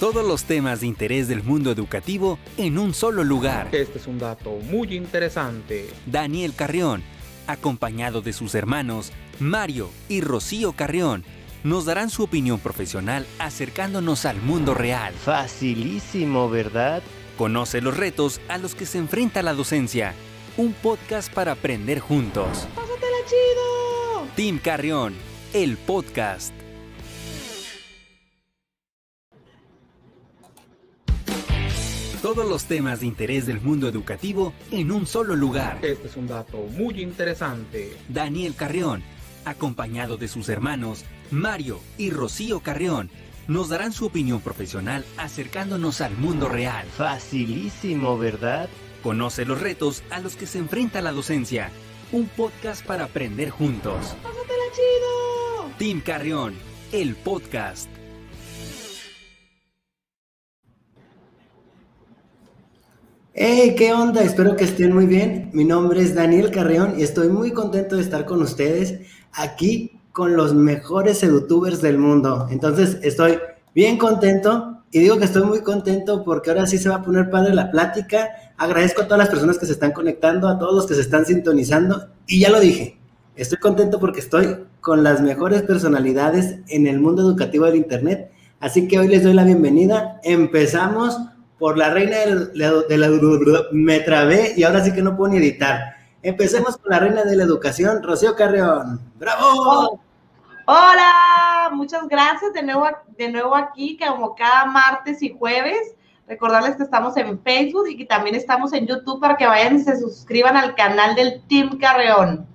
Todos los temas de interés del mundo educativo en un solo lugar. Este es un dato muy interesante. Daniel Carrión, acompañado de sus hermanos Mario y Rocío Carrión, nos darán su opinión profesional acercándonos al mundo real. Facilísimo, ¿verdad? Conoce los retos a los que se enfrenta la docencia. Un podcast para aprender juntos. ¡Pásatela chido! Team Carrión, el podcast. Todos los temas de interés del mundo educativo en un solo lugar. Este es un dato muy interesante. Daniel Carrión, acompañado de sus hermanos Mario y Rocío Carrión, nos darán su opinión profesional acercándonos al mundo real. Facilísimo, ¿verdad? Conoce los retos a los que se enfrenta la docencia. Un podcast para aprender juntos. ¡Pásatela chido! Team Carrión, el podcast. Hey, ¿qué onda? Espero que estén muy bien. Mi nombre es Daniel Carrión y estoy muy contento de estar con ustedes aquí con los mejores edutubers del mundo. Entonces, estoy bien contento y digo que estoy muy contento porque ahora sí se va a poner padre la plática. Agradezco a todas las personas que se están conectando, a todos los que se están sintonizando y ya lo dije. Estoy contento porque estoy con las mejores personalidades en el mundo educativo del Internet. Así que hoy les doy la bienvenida. Empezamos por la reina de la, de la, me trabé y ahora sí que no puedo ni editar. Empecemos con la reina de la educación, Rocío Carreón. ¡Bravo! Hola, muchas gracias de nuevo, de nuevo aquí, como cada martes y jueves. Recordarles que estamos en Facebook y que también estamos en YouTube para que vayan y se suscriban al canal del Team Carreón.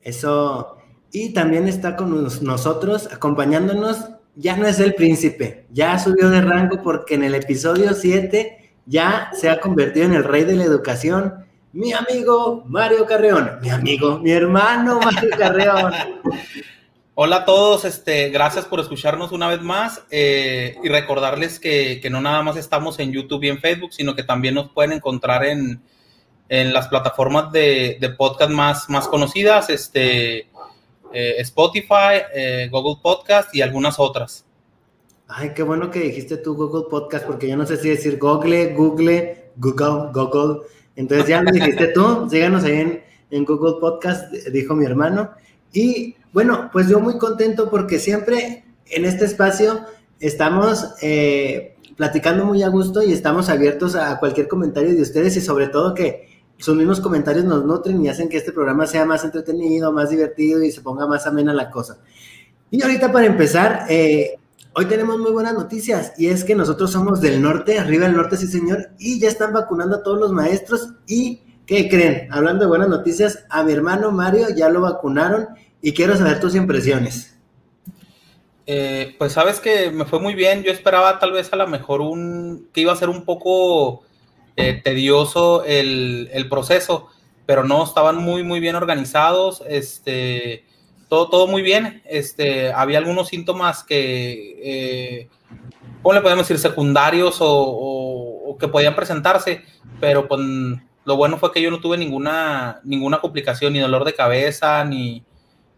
Eso. Y también está con nosotros, acompañándonos ya no es el príncipe, ya subió de rango porque en el episodio 7 ya se ha convertido en el rey de la educación. Mi amigo Mario Carreón, mi amigo, mi hermano Mario Carreón. Hola a todos, este, gracias por escucharnos una vez más eh, y recordarles que, que, no nada más estamos en YouTube y en Facebook, sino que también nos pueden encontrar en, en las plataformas de, de, podcast más, más conocidas, este, eh, Spotify, eh, Google Podcast y algunas otras. Ay, qué bueno que dijiste tú Google Podcast, porque yo no sé si decir Google, Google, Google, Google. Entonces ya lo dijiste tú, síganos ahí en, en Google Podcast, dijo mi hermano. Y bueno, pues yo muy contento porque siempre en este espacio estamos eh, platicando muy a gusto y estamos abiertos a cualquier comentario de ustedes y sobre todo que sus mismos comentarios nos nutren y hacen que este programa sea más entretenido, más divertido y se ponga más amena la cosa. Y ahorita para empezar, eh, hoy tenemos muy buenas noticias y es que nosotros somos del norte, arriba del norte, sí señor, y ya están vacunando a todos los maestros y ¿qué creen? Hablando de buenas noticias, a mi hermano Mario ya lo vacunaron y quiero saber tus impresiones. Eh, pues sabes que me fue muy bien, yo esperaba tal vez a lo mejor un, que iba a ser un poco eh, tedioso el, el, proceso, pero no, estaban muy, muy bien organizados, este, todo, todo muy bien, este, había algunos síntomas que, eh, ¿cómo le podemos decir? Secundarios o, que podían presentarse, pero pues lo bueno fue que yo no tuve ninguna, ninguna complicación, ni dolor de cabeza, ni,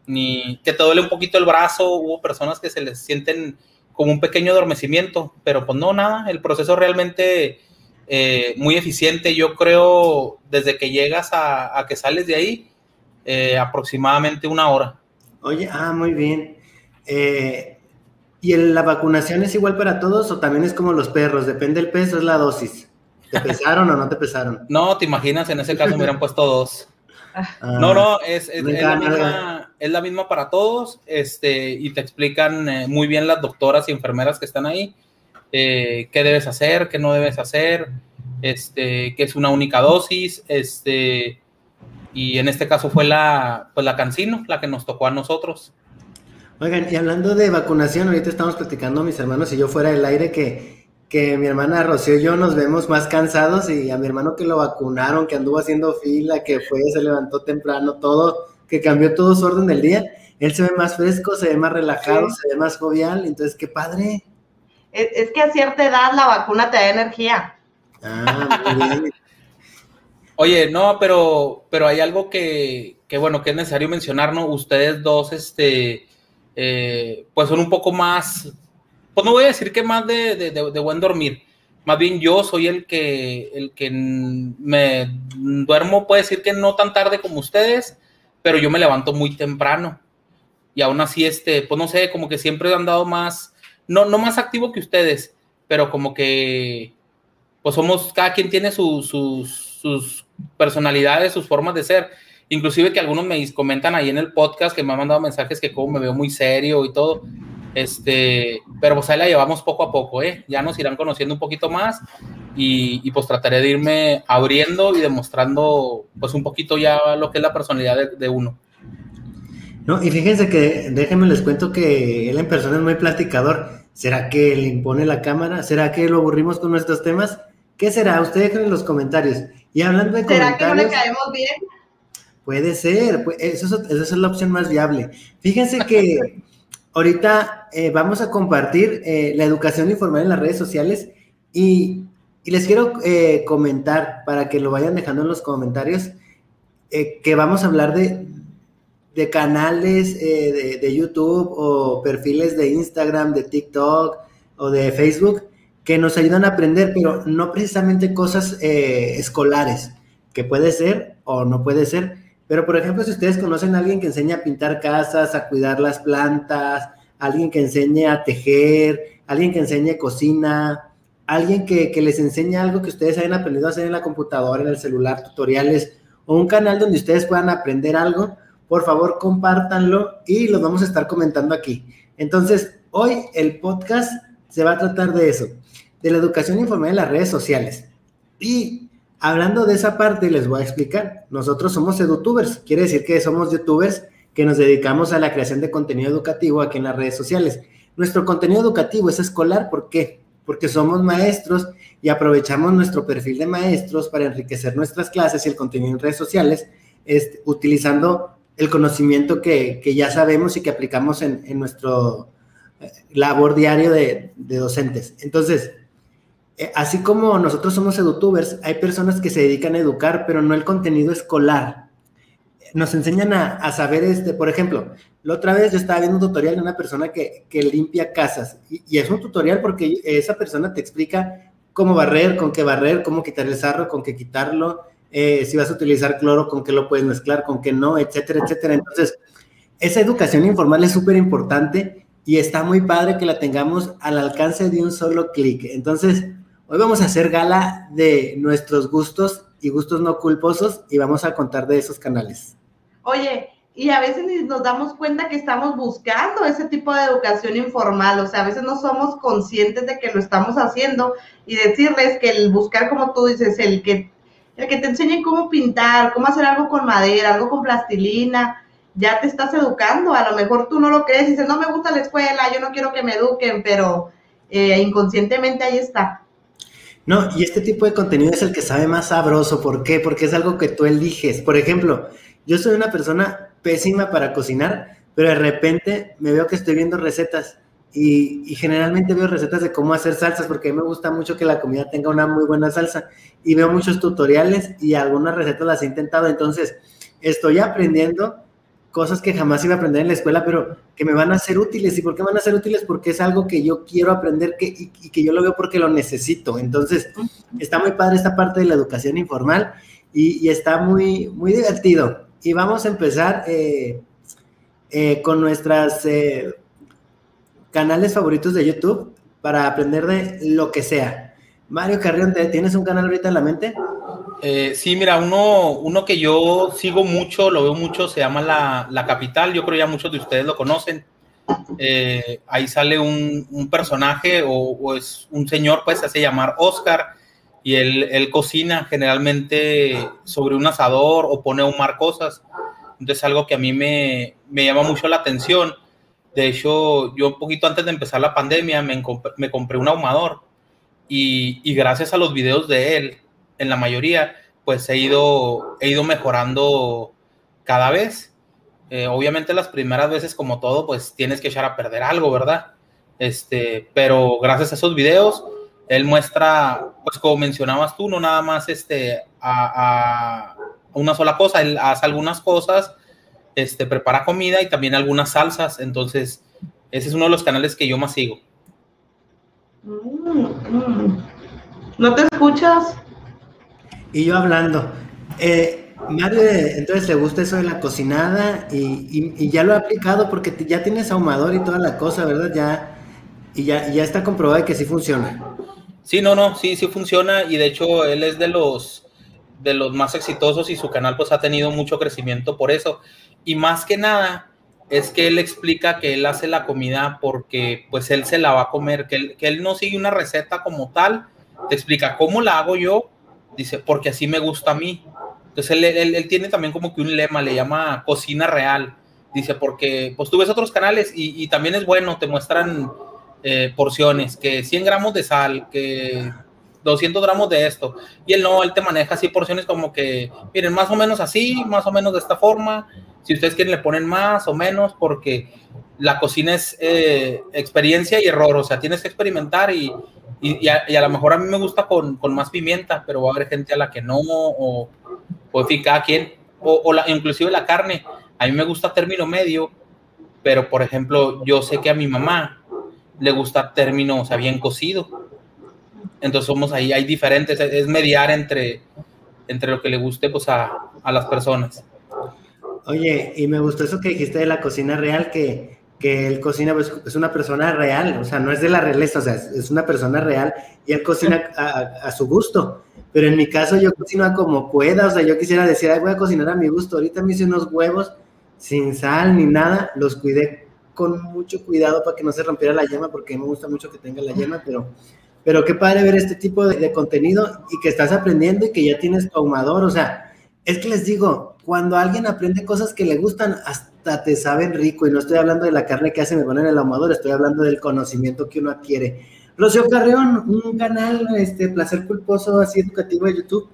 ni que te duele un poquito el brazo, hubo personas que se les sienten como un pequeño adormecimiento, pero pues no, nada, el proceso realmente eh, muy eficiente. Yo creo desde que llegas a, a que sales de ahí, eh, aproximadamente una hora. Oye, ah, muy bien. Eh, ¿Y el, la vacunación es igual para todos o también es como los perros? Depende del peso, es la dosis. ¿Te pesaron o no te pesaron? No, te imaginas, en ese caso me hubieran puesto dos. Ah, no, no, es, es, es, la misma, es, la misma, para todos, este, y te explican eh, muy bien las doctoras y enfermeras que están ahí eh, qué debes hacer, qué no debes hacer, este, que es una única dosis, este, y en este caso fue la, pues la Cancino, la que nos tocó a nosotros. Oigan, y hablando de vacunación, ahorita estamos platicando mis hermanos y yo fuera del aire que, que mi hermana Rocío y yo nos vemos más cansados y a mi hermano que lo vacunaron, que anduvo haciendo fila, que fue, se levantó temprano, todo, que cambió todo su orden del día, él se ve más fresco, se ve más relajado, sí. se ve más jovial, entonces qué padre. Es, es, que a cierta edad la vacuna te da energía. Ah, muy bien. Oye, no, pero, pero hay algo que, que, bueno, que es necesario mencionar, ¿no? Ustedes dos, este, eh, pues son un poco más pues no voy a decir que más de, de, de, buen dormir, más bien yo soy el que, el que me duermo, puede decir que no tan tarde como ustedes, pero yo me levanto muy temprano. Y aún así, este, pues no sé, como que siempre he andado más, no, no más activo que ustedes, pero como que, pues somos, cada quien tiene sus, sus personalidades, sus formas de ser. Inclusive que algunos me comentan ahí en el podcast que me han mandado mensajes que como me veo muy serio y todo. Este, pero pues ahí la llevamos poco a poco, ¿eh? Ya nos irán conociendo un poquito más y, pues trataré de irme abriendo y demostrando pues un poquito ya lo que es la personalidad de, uno. No, y fíjense que déjenme les cuento que él en persona es muy platicador. ¿Será que le impone la cámara? ¿Será que lo aburrimos con nuestros temas? ¿Qué será? Ustedes dejen en los comentarios. Y hablando de ¿Será que no le caemos bien? Puede ser, pues, eso, esa es la opción más viable. Fíjense que ahorita eh, vamos a compartir eh, la educación informal en las redes sociales y, les quiero eh, comentar para que lo vayan dejando en los comentarios que vamos a hablar de, de canales de, de, YouTube o perfiles de Instagram, de TikTok o de Facebook que nos ayudan a aprender, pero no precisamente cosas escolares, que puede ser o no puede ser, pero, por ejemplo, si ustedes conocen a alguien que enseña a pintar casas, a cuidar las plantas, alguien que enseñe a tejer, alguien que enseñe cocina, alguien que, les enseñe algo que ustedes hayan aprendido a hacer en la computadora, en el celular, tutoriales, o un canal donde ustedes puedan aprender algo, por favor, compártanlo y lo vamos a estar comentando aquí. Entonces, hoy el podcast se va a tratar de eso, de la educación informal en las redes sociales. Y Hablando de esa parte, les voy a explicar. Nosotros somos edutubers, quiere decir que somos youtubers que nos dedicamos a la creación de contenido educativo aquí en las redes sociales. Nuestro contenido educativo es escolar, ¿por qué? Porque somos maestros y aprovechamos nuestro perfil de maestros para enriquecer nuestras clases y el contenido en redes sociales, este, utilizando el conocimiento que, ya sabemos y que aplicamos en, nuestro eh, labor diario de, docentes. Entonces, eh, así como nosotros somos edutubers, hay personas que se dedican a educar, pero no el contenido escolar. Nos enseñan a, saber, este, por ejemplo, la otra vez yo estaba viendo un tutorial de una persona que, limpia casas y, es un tutorial porque esa persona te explica cómo barrer, con qué barrer, cómo quitar el sarro, con qué quitarlo, eh, si vas a utilizar cloro, con qué lo puedes mezclar, con qué no, etcétera, etcétera. Entonces, esa educación informal es súper importante y está muy padre que la tengamos al alcance de un solo clic. Entonces, Hoy vamos a hacer gala de nuestros gustos y gustos no culposos y vamos a contar de esos canales. Oye, y a veces nos damos cuenta que estamos buscando ese tipo de educación informal, o sea, a veces no somos conscientes de que lo estamos haciendo y decirles que el buscar, como tú dices, el que, el que te enseñen cómo pintar, cómo hacer algo con madera, algo con plastilina, ya te estás educando, a lo mejor tú no lo crees y dices, no me gusta la escuela, yo no quiero que me eduquen, pero eh, inconscientemente ahí está. No, y este tipo de contenido es el que sabe más sabroso. ¿Por qué? Porque es algo que tú eliges. Por ejemplo, yo soy una persona pésima para cocinar, pero de repente me veo que estoy viendo recetas y, generalmente veo recetas de cómo hacer salsas porque a mí me gusta mucho que la comida tenga una muy buena salsa y veo muchos tutoriales y algunas recetas las he intentado. Entonces, estoy aprendiendo cosas que jamás iba a aprender en la escuela, pero que me van a ser útiles. ¿Y por qué van a ser útiles? Porque es algo que yo quiero aprender que, y, que yo lo veo porque lo necesito. Entonces, está muy padre esta parte de la educación informal y, está muy, muy divertido. Y vamos a empezar eh, eh, con nuestros eh, canales favoritos de YouTube para aprender de lo que sea. Mario Carrión, ¿tienes un canal ahorita en la mente? Eh, sí, mira, uno, uno que yo sigo mucho, lo veo mucho, se llama La, Capital. Yo creo ya muchos de ustedes lo conocen. Eh, ahí sale un, personaje o, es un señor, pues se hace llamar Oscar y él, cocina generalmente sobre un asador o pone a humar cosas. Entonces, algo que a mí me, llama mucho la atención. De hecho, yo un poquito antes de empezar la pandemia me, me compré un ahumador y, y gracias a los videos de él en la mayoría, pues he ido, he ido mejorando cada vez. Eh, obviamente las primeras veces, como todo, pues tienes que echar a perder algo, ¿verdad? Este, pero gracias a esos videos, él muestra, pues como mencionabas tú, no nada más este, a, una sola cosa, él hace algunas cosas, este, prepara comida y también algunas salsas, entonces ese es uno de los canales que yo más sigo. Mm, mm. ¿No te escuchas? Y yo hablando. Eh, Mario, entonces le gusta eso de la cocinada y, y- y ya lo ha aplicado porque ya tienes ahumador y toda la cosa, ¿verdad? Ya, y ya, y ya está comprobado que sí funciona. Sí, no, no, sí, sí funciona y de hecho él es de los de los más exitosos y su canal pues ha tenido mucho crecimiento por eso. Y más que nada es que él explica que él hace la comida porque pues él se la va a comer, que él, que él no sigue una receta como tal, te explica cómo la hago yo, dice, porque así me gusta a mí. Entonces él, él- él tiene también como que un lema, le llama cocina real, dice, porque pues tú ves otros canales y, y también es bueno, te muestran eh, porciones, que 100 gramos de sal, que 200 gramos de esto. Y él no, él te maneja así porciones como que, miren, más o menos así, más o menos de esta forma. Si ustedes quieren, le ponen más o menos, porque la cocina es eh, experiencia y error. O sea, tienes que experimentar y, y, a, y lo mejor a mí me gusta con, con más pimienta, pero va a haber gente a la que no, o, o en fin, cada quien. O, o la, inclusive la carne. A mí me gusta término medio, pero por ejemplo, yo sé que a mi mamá le gusta término, o sea, bien cocido. Entonces somos ahí, hay diferentes, es mediar entre, entre lo que le guste pues a, a las personas. Oye, y me gustó eso que dijiste de la cocina real, que, que él cocina, pues, es una persona real, o sea, no es de la realeza, o sea, es, una persona real y él cocina a, a- a su gusto. Pero en mi caso yo cocino a como pueda, o sea, yo quisiera decir, ay, voy a cocinar a mi gusto. Ahorita me hice unos huevos sin sal ni nada, los cuidé con mucho cuidado para que no se rompiera la yema, porque me gusta mucho que tenga la yema, pero, pero qué padre ver este tipo de, contenido y que estás aprendiendo y que ya tienes tu ahumador, o sea, es que les digo, cuando alguien aprende cosas que le gustan, hasta te saben rico, y no estoy hablando de la carne que hace mi hermano en el ahumador, estoy hablando del conocimiento que uno adquiere. Rocío Carreón, un canal, este, placer culposo, así educativo de YouTube.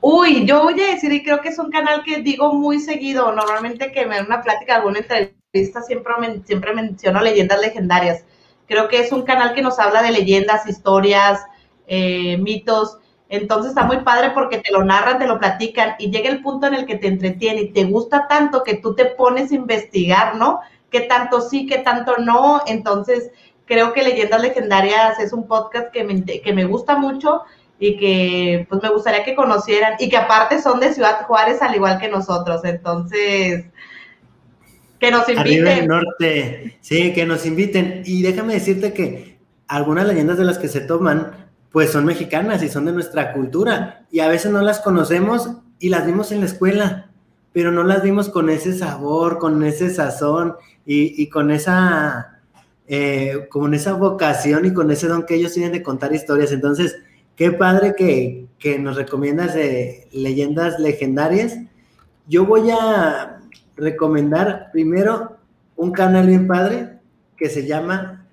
Uy, yo voy a decir, y creo que es un canal que digo muy seguido, normalmente que me da una plática, alguna entrevista, siempre, siempre menciono leyendas legendarias. Creo que es un canal que nos habla de leyendas, historias, eh, mitos. Entonces está muy padre porque te lo narran, te lo platican y llega el punto en el que te entretiene y te gusta tanto que tú te pones a investigar, ¿no? ¿Qué tanto sí, qué tanto no? Entonces creo que Leyendas Legendarias es un podcast que me, que me gusta mucho y que pues me gustaría que conocieran y que aparte son de Ciudad Juárez al igual que nosotros. Entonces, que nos Arriba el inviten. norte, sí, que nos inviten. Y déjame decirte que algunas leyendas de las que se toman, pues son mexicanas y son de nuestra cultura. Y a veces no las conocemos y las vimos en la escuela, pero no las vimos con ese sabor, con ese sazón y, y con esa, eh, con esa vocación y con ese don que ellos tienen de contar historias. Entonces, qué padre que, que nos recomiendas leyendas legendarias. Yo voy a recomendar primero un canal bien padre que se llama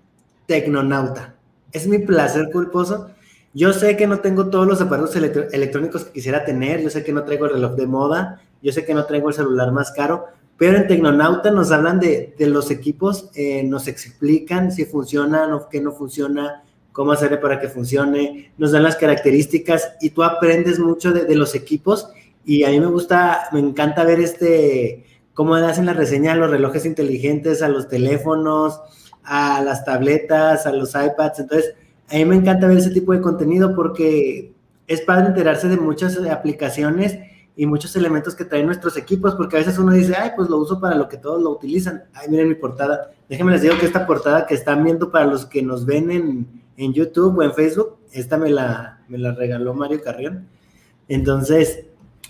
Tecnonauta. Es mi placer culposo. Yo sé que no tengo todos los aparatos electrónicos que quisiera tener, yo sé que no traigo el reloj de moda, yo sé que no traigo el celular más caro, pero en Tecnonauta nos hablan de, de los equipos, eh, nos explican si funcionan o qué no funciona, cómo hacerle para que funcione, nos dan las características y tú aprendes mucho de, de los equipos. Y a mí me gusta, me encanta ver este, cómo hacen la reseña a los relojes inteligentes, a los teléfonos, a las tabletas, a los iPads. Entonces, a mí me encanta ver ese tipo de contenido porque es padre enterarse de muchas aplicaciones y muchos elementos que traen nuestros equipos, porque a veces uno dice, ay, pues lo uso para lo que todos lo utilizan. Ay, miren mi portada. Déjenme les digo que esta portada que están viendo para los que nos ven en, en YouTube o en Facebook, esta me la, me la regaló Mario Carrión. Entonces,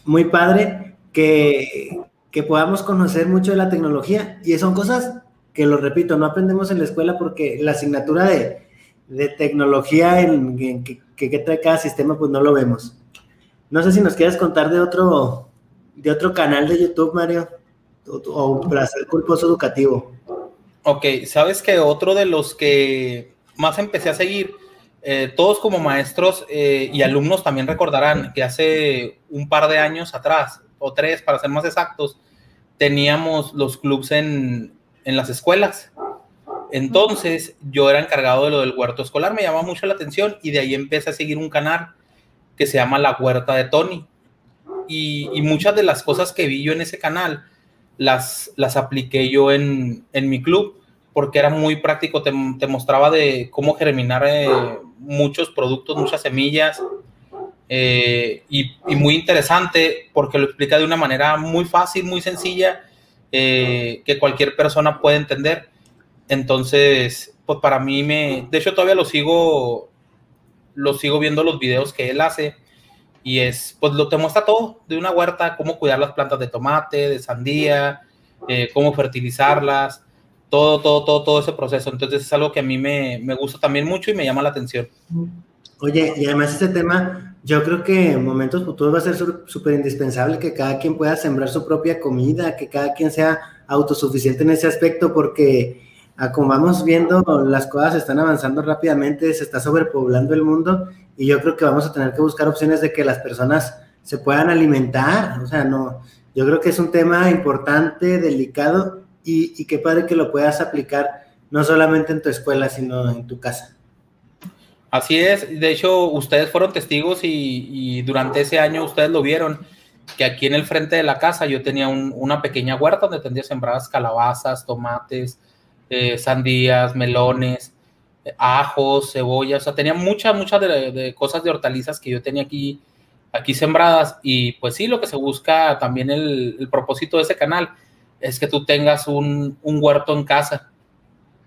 muy padre que, que podamos conocer mucho de la tecnología y son cosas que, lo repito, no aprendemos en la escuela porque la asignatura de, de tecnología en, en que, que, trae cada sistema, pues no lo vemos. No sé si nos quieres contar de otro, de otro canal de YouTube, Mario, o, o placer culposo educativo. Ok, sabes que otro de los que más empecé a seguir, eh, todos como maestros eh, y alumnos también recordarán que hace un par de años atrás, o tres para ser más exactos, teníamos los clubs en, en las escuelas. Entonces yo era encargado de lo del huerto escolar, me llamaba mucho la atención y de ahí empecé a seguir un canal que se llama La Huerta de Tony. Y, muchas de las cosas que vi yo en ese canal las, las apliqué yo en, en mi club porque era muy práctico, te, te mostraba de cómo germinar eh, muchos productos, muchas semillas, eh, y, y, muy interesante porque lo explica de una manera muy fácil, muy sencilla, eh, que cualquier persona puede entender. Entonces, pues para mí me, de hecho todavía lo sigo, lo sigo viendo los videos que él hace y es, pues lo te muestra todo de una huerta, cómo cuidar las plantas de tomate, de sandía, eh, cómo fertilizarlas, todo, todo, todo, todo ese proceso. Entonces es algo que a mí me, me gusta también mucho y me llama la atención. Oye, y además este tema, yo creo que en momentos futuros va a ser súper indispensable que cada quien pueda sembrar su propia comida, que cada quien sea autosuficiente en ese aspecto, porque a como vamos viendo, las cosas están avanzando rápidamente, se está sobrepoblando el mundo y yo creo que vamos a tener que buscar opciones de que las personas se puedan alimentar. O sea, no, yo creo que es un tema importante, delicado y, y qué padre que lo puedas aplicar no solamente en tu escuela, sino en tu casa. Así es, de hecho ustedes fueron testigos y, durante ese año ustedes lo vieron, que aquí en el frente de la casa yo tenía un, una pequeña huerta donde tendría sembradas calabazas, tomates, eh, sandías, melones, ajos, cebollas, o sea, tenía muchas, muchas de, cosas de hortalizas que yo tenía aquí, aquí sembradas y pues sí, lo que se busca también el, el propósito de ese canal es que tú tengas un, un huerto en casa,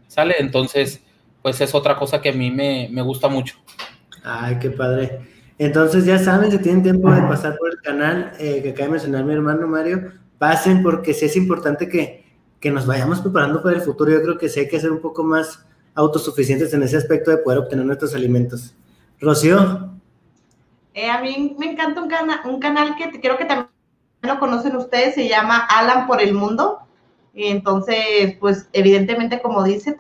¿sale? Entonces pues es otra cosa que a mí me, me, gusta mucho. Ay, qué padre. Entonces ya saben, si tienen tiempo de pasar por el canal eh, que acaba de mencionar mi hermano Mario, pasen porque sí es importante que, que, nos vayamos preparando para el futuro. Yo creo que sí hay que ser un poco más autosuficientes en ese aspecto de poder obtener nuestros alimentos. Rocío. Eh, a mí me encanta un, cana un canal que creo que también lo conocen ustedes, se llama Alan por el Mundo. Entonces, pues evidentemente, como dice,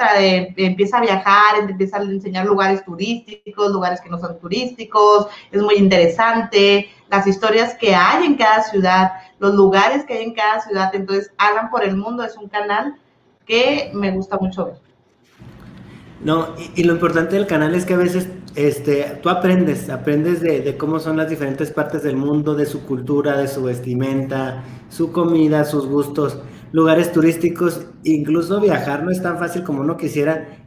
empieza a viajar, empieza a enseñar lugares turísticos, lugares que no son turísticos, es muy interesante, las historias que hay en cada ciudad, los lugares que hay en cada ciudad. Entonces, Hagan por el Mundo es un canal que me gusta mucho ver. No, y, lo importante del canal es que a veces este, tú aprendes, aprendes de, de, cómo son las diferentes partes del mundo, de su cultura, de su vestimenta, su comida, sus gustos lugares turísticos, incluso viajar no es tan fácil como uno quisiera.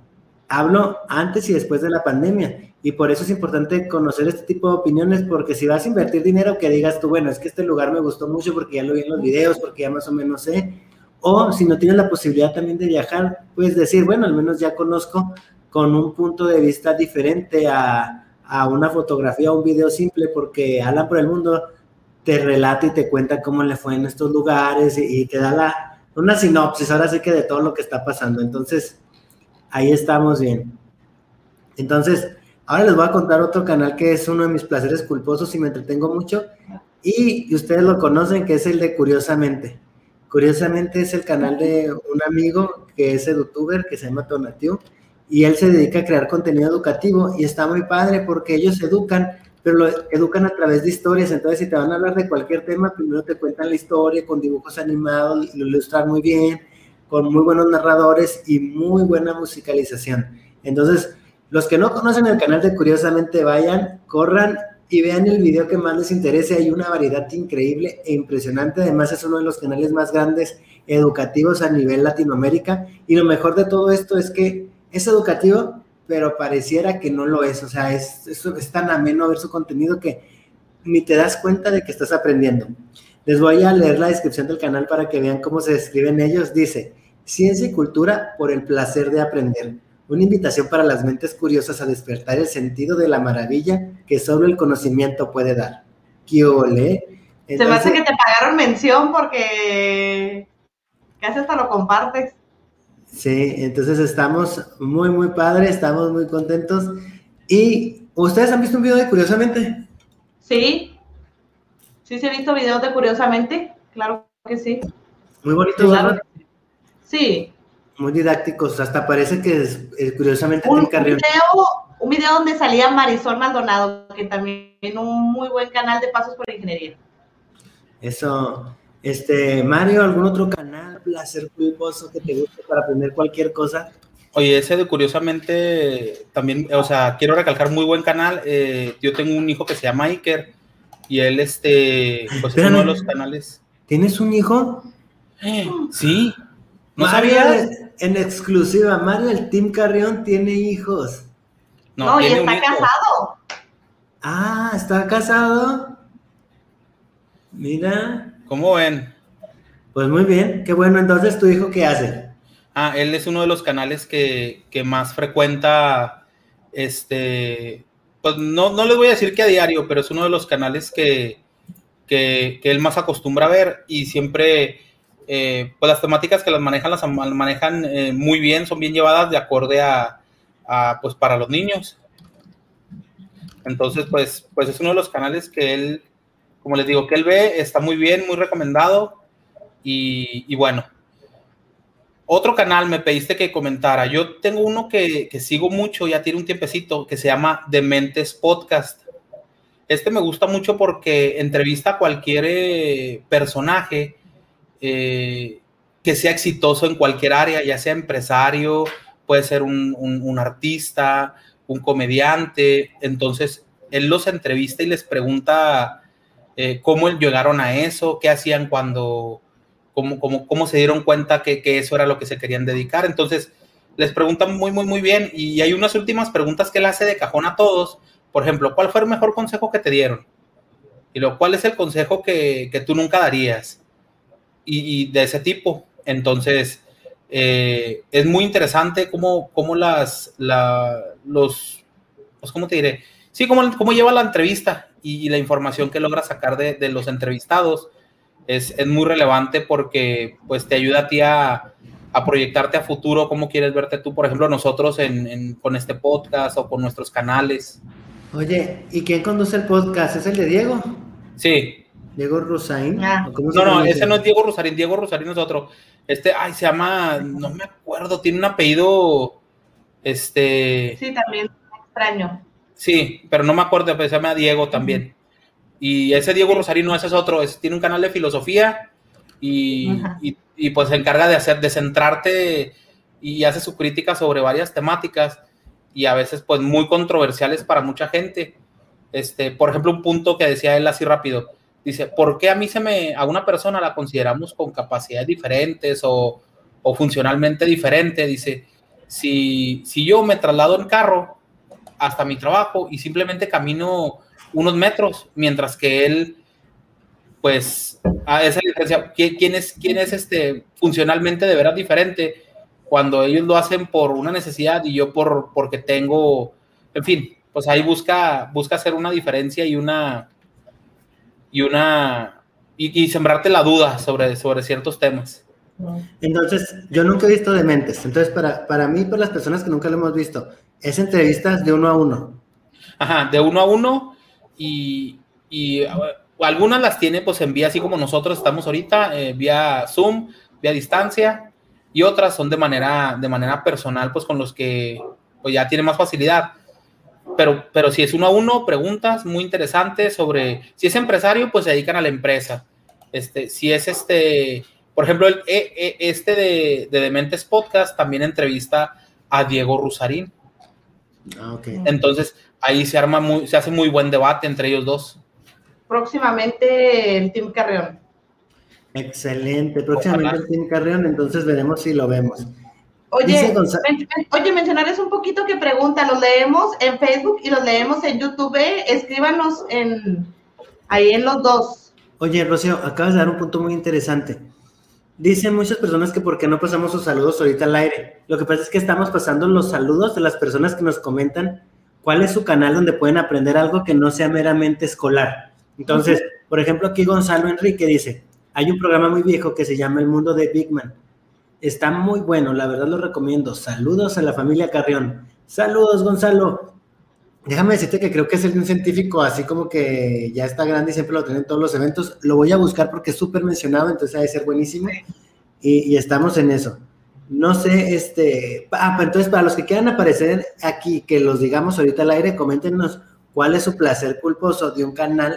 Hablo antes y después de la pandemia y por eso es importante conocer este tipo de opiniones porque si vas a invertir dinero que digas tú, bueno, es que este lugar me gustó mucho porque ya lo vi en los videos, porque ya más o menos sé, o si no tienes la posibilidad también de viajar, puedes decir, bueno, al menos ya conozco con un punto de vista diferente a, a una fotografía o un video simple porque hablan por el mundo te relata y te cuenta cómo le fue en estos lugares y te da la, una sinopsis, ahora sí que de todo lo que está pasando. Entonces, ahí estamos bien. Entonces, ahora les voy a contar otro canal que es uno de mis placeres culposos y me entretengo mucho. Y, ustedes lo conocen, que es el de Curiosamente. Curiosamente es el canal de un amigo que es edutuber, que se llama Tonatiu, y él se dedica a crear contenido educativo y está muy padre porque ellos educan pero lo educan a través de historias, entonces si te van a hablar de cualquier tema, primero te cuentan la historia con dibujos animados, lo ilustran muy bien, con muy buenos narradores y muy buena musicalización. Entonces, los que no conocen el canal de Curiosamente, vayan, corran y vean el video que más les interese. Hay una variedad increíble e impresionante. Además, es uno de los canales más grandes educativos a nivel Latinoamérica. Y lo mejor de todo esto es que es educativo, pero pareciera que no lo es. O sea, es, es, es, tan ameno ver su contenido que ni te das cuenta de que estás aprendiendo. Les voy a leer la descripción del canal para que vean cómo se describen ellos. Dice, ciencia y cultura por el placer de aprender. Una invitación para las mentes curiosas a despertar el sentido de la maravilla que solo el conocimiento puede dar. ¿Qué ole? Entonces, se me hace que te pagaron mención porque casi hasta lo compartes. Sí, entonces estamos muy, muy padres, estamos muy contentos. ¿Y ustedes han visto un video de Curiosamente? Sí, sí, se he visto videos de Curiosamente, claro que sí. Muy bonitos, claro. ¿verdad? Sí. Muy didácticos, hasta parece que es, es Curiosamente un, video, un video donde salía Marisol Maldonado, que también un muy buen canal de Pasos por Ingeniería. Eso, este, Mario, ¿algún otro canal, placer culposo que te guste para aprender cualquier cosa? Oye, ese de curiosamente también, o sea, quiero recalcar muy buen canal. Eh, yo tengo un hijo que se llama Iker y él, este, pues Espérame, es uno de los canales. ¿Tienes un hijo? Eh, sí. ¿No Mario, sabías? en exclusiva, Mario, el Team Carrión tiene hijos. No, y tiene está hijo. casado. Ah, ¿está casado? Mira, ¿Cómo ven? pues muy bien, qué bueno. Entonces, ¿tu hijo qué hace? Ah, él es uno de los canales que, que más frecuenta, este, pues no, no les voy a decir que a diario, pero es uno de los canales que, que, que él más acostumbra a ver y siempre, eh, pues las temáticas que las manejan, las manejan eh, muy bien, son bien llevadas de acorde a, a, pues para los niños. Entonces, pues, pues es uno de los canales que él, como les digo, que él ve, está muy bien, muy recomendado y, bueno. Otro canal me pediste que comentara. Yo tengo uno que, que sigo mucho, ya tiene un tiempecito, que se llama Dementes Podcast. Este me gusta mucho porque entrevista a cualquier eh, personaje eh, que sea exitoso en cualquier área, ya sea empresario, puede ser un- un artista, un comediante. Entonces, él los entrevista y les pregunta eh, cómo llegaron a eso, qué hacían cuando, cómo, cómo, cómo se dieron cuenta que, que eso era lo que se querían dedicar. Entonces, les preguntan muy, muy, muy bien. Y hay unas últimas preguntas que él hace de cajón a todos. Por ejemplo, ¿cuál fue el mejor consejo que te dieron? Y lo cuál es el consejo que, que tú nunca darías. Y, y de ese tipo. Entonces, eh, es muy interesante cómo, cómo las, la, los, pues, ¿cómo te diré? Sí, cómo, cómo lleva la entrevista y, y la información que logra sacar de, de los entrevistados es, es muy relevante porque pues te ayuda a ti a, a proyectarte a futuro, cómo quieres verte tú, por ejemplo, nosotros en, en- con este podcast o con nuestros canales. Oye, ¿y quién conduce el podcast? ¿Es el de Diego? Sí, ¿Diego Rusain? Ah. ¿O cómo se no, no, ese no es Diego Rosarín, Diego Rosarín es otro. Este, ay, se llama, no me acuerdo, tiene un apellido, este, Sí, también extraño. Sí, pero no me acuerdo, pero se llama Diego también. Y ese Diego Rosarino, ese es otro, es- tiene un canal de filosofía y- y, pues se encarga de hacer, de centrarte y hace su crítica sobre varias temáticas y a veces pues muy controversiales para mucha gente. Este, por ejemplo, un punto que decía él así rápido, dice, ¿por qué a mí se me, a una persona la consideramos con capacidades diferentes o, o funcionalmente diferente? Dice, si, si yo me traslado en carro, hasta mi trabajo y simplemente camino unos metros, mientras que él, pues, a esa diferencia, ¿quién, es, quién es este funcionalmente de veras diferente cuando ellos lo hacen por una necesidad y yo por porque tengo, en fin, pues ahí busca, busca hacer una diferencia y una y una y, y sembrarte la duda sobre, sobre ciertos temas. Entonces, yo nunca he visto Dementes. Entonces, para, para mí, para las personas que nunca lo hemos visto, es entrevistas de uno a uno. Ajá, de uno a uno y, y algunas las tiene pues en vía así como nosotros estamos ahorita, eh, vía Zoom, vía distancia y otras son de manera, de manera personal pues con los que pues ya tiene más facilidad. Pero, pero si es uno a uno, preguntas muy interesantes sobre, si es empresario, pues se dedican a la empresa. Este, si es este, por ejemplo, el, e- e- este de, de Dementes Podcast también entrevista a Diego Rusarín. Ah, ok. Entonces ahí se arma muy, se hace muy buen debate entre ellos dos. Próximamente el Team Carrión. Excelente. Próximamente Ojalá. el Team Carrión, entonces veremos si lo vemos. Oye, men- men- oye, mencionarles un poquito que pregunta, los leemos en Facebook y los leemos en YouTube, escríbanos en ahí en los dos. Oye, Rocío, acabas de dar un punto muy interesante. Dicen muchas personas que por qué no pasamos sus saludos ahorita al aire. Lo que pasa es que estamos pasando los saludos de las personas que nos comentan cuál es su canal donde pueden aprender algo que no sea meramente escolar. Entonces, por ejemplo, aquí Gonzalo Enrique dice, hay un programa muy viejo que se llama El Mundo de Big Man. Está muy bueno, la verdad lo recomiendo. Saludos a la familia Carrión. Saludos, Gonzalo. Déjame decirte que creo que es un científico así como que ya está grande y siempre lo tienen en todos los eventos. Lo voy a buscar porque es súper mencionado, entonces ha de ser buenísimo. Y, y estamos en eso. No sé, este... Ah, pues entonces para los que quieran aparecer aquí, que los digamos ahorita al aire, coméntenos cuál es su placer culposo de un canal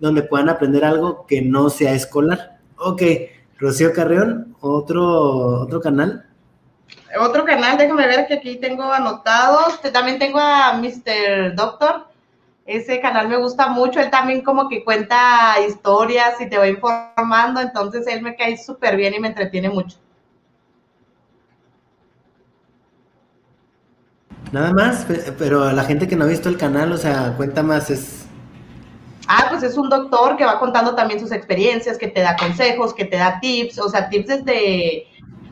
donde puedan aprender algo que no sea escolar. Ok, Rocío Carreón, otro, otro canal. Otro canal, déjame ver que aquí tengo anotados. También tengo a Mr. Doctor. Ese canal me gusta mucho. Él también como que cuenta historias y te va informando. Entonces él me cae súper bien y me entretiene mucho. Nada más, pe- pero la gente que no ha visto el canal, o sea, cuenta más, es... Ah, pues es un doctor que va contando también sus experiencias, que te da consejos, que te da tips, o sea, tips desde,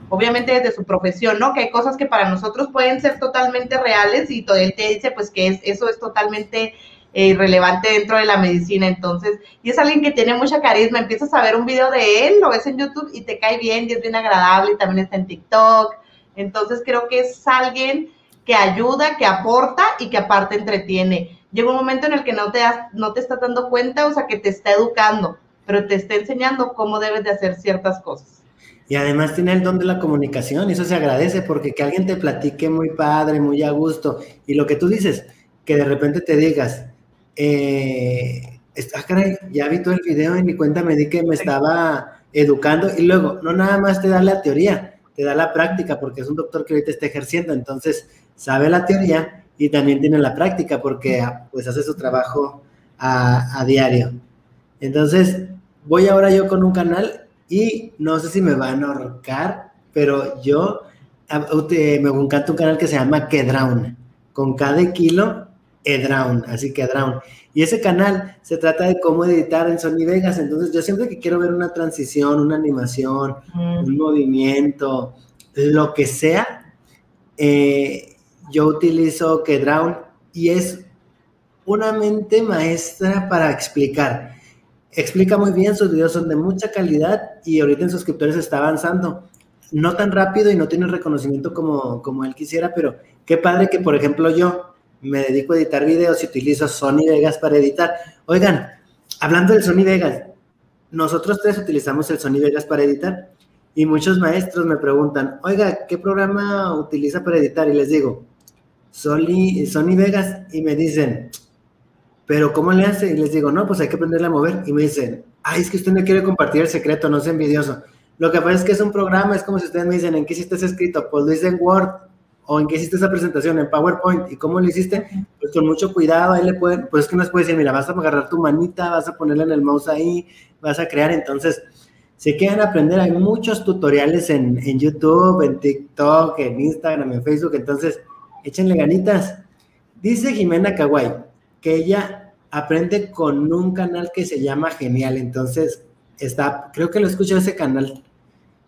obviamente desde su profesión, ¿no? Que hay cosas que para nosotros pueden ser totalmente reales y todo él te dice, pues que es, eso es totalmente eh, irrelevante dentro de la medicina, entonces, y es alguien que tiene mucha carisma, empiezas a ver un video de él, lo ves en YouTube y te cae bien y es bien agradable y también está en TikTok, entonces creo que es alguien que ayuda, que aporta y que aparte entretiene. Llega un momento en el que no te, das, no te estás dando cuenta, o sea, que te está educando, pero te está enseñando cómo debes de hacer ciertas cosas. Y además tiene el don de la comunicación, y eso se agradece, porque que alguien te platique muy padre, muy a gusto, y lo que tú dices, que de repente te digas, eh, ah, caray, ya vi todo el video y ni cuenta me di que me estaba educando, y luego, no nada más te da la teoría, te da la práctica, porque es un doctor que ahorita está ejerciendo, entonces sabe la teoría y también tiene la práctica, porque ah, pues hace su trabajo a diario. Entonces, voy ahora yo con un canal y no sé si me van a ahorcar, pero yo ah, me encanta un canal que se llama Kedraun, con cada kilo Edraun, así que Edraun. Y ese canal se trata de cómo editar en Sony Vegas, entonces yo siempre que quiero ver una transición, una animación, un movimiento, lo que sea, eh, yo utilizo Kedraun y es una mente maestra para explicar. Explica muy bien, sus videos son de mucha calidad y ahorita en suscriptores está avanzando. No tan rápido y no tiene el reconocimiento como, como él quisiera, pero qué padre que, por ejemplo, yo me dedico a editar videos y utilizo Sony Vegas para editar. Oigan, hablando del Sony Vegas, nosotros tres utilizamos el Sony Vegas para editar y muchos maestros me preguntan, oiga, ¿qué programa utiliza para editar? Y les digo, Sony, Sony Vegas y me dicen, pero ¿cómo le hace? Y les digo, no, pues hay que aprenderle a mover. Y me dicen, ay, es que usted no quiere compartir el secreto, no sea envidioso. Lo que pasa es que es un programa, es como si ustedes me dicen, ¿en qué hiciste ese escrito? Pues lo hice en Word, o en qué hiciste esa presentación, en PowerPoint. ¿Y cómo lo hiciste? Pues con mucho cuidado, ahí le pueden, pues es que nos puede decir, mira, vas a agarrar tu manita, vas a ponerla en el mouse ahí, vas a crear. Entonces, si quieren aprender, hay muchos tutoriales en, en YouTube, en TikTok, en Instagram, en Facebook. Entonces, échenle ganitas. Dice Jimena Kawai que ella aprende con un canal que se llama Genial. Entonces, está, creo que lo escucho ese canal.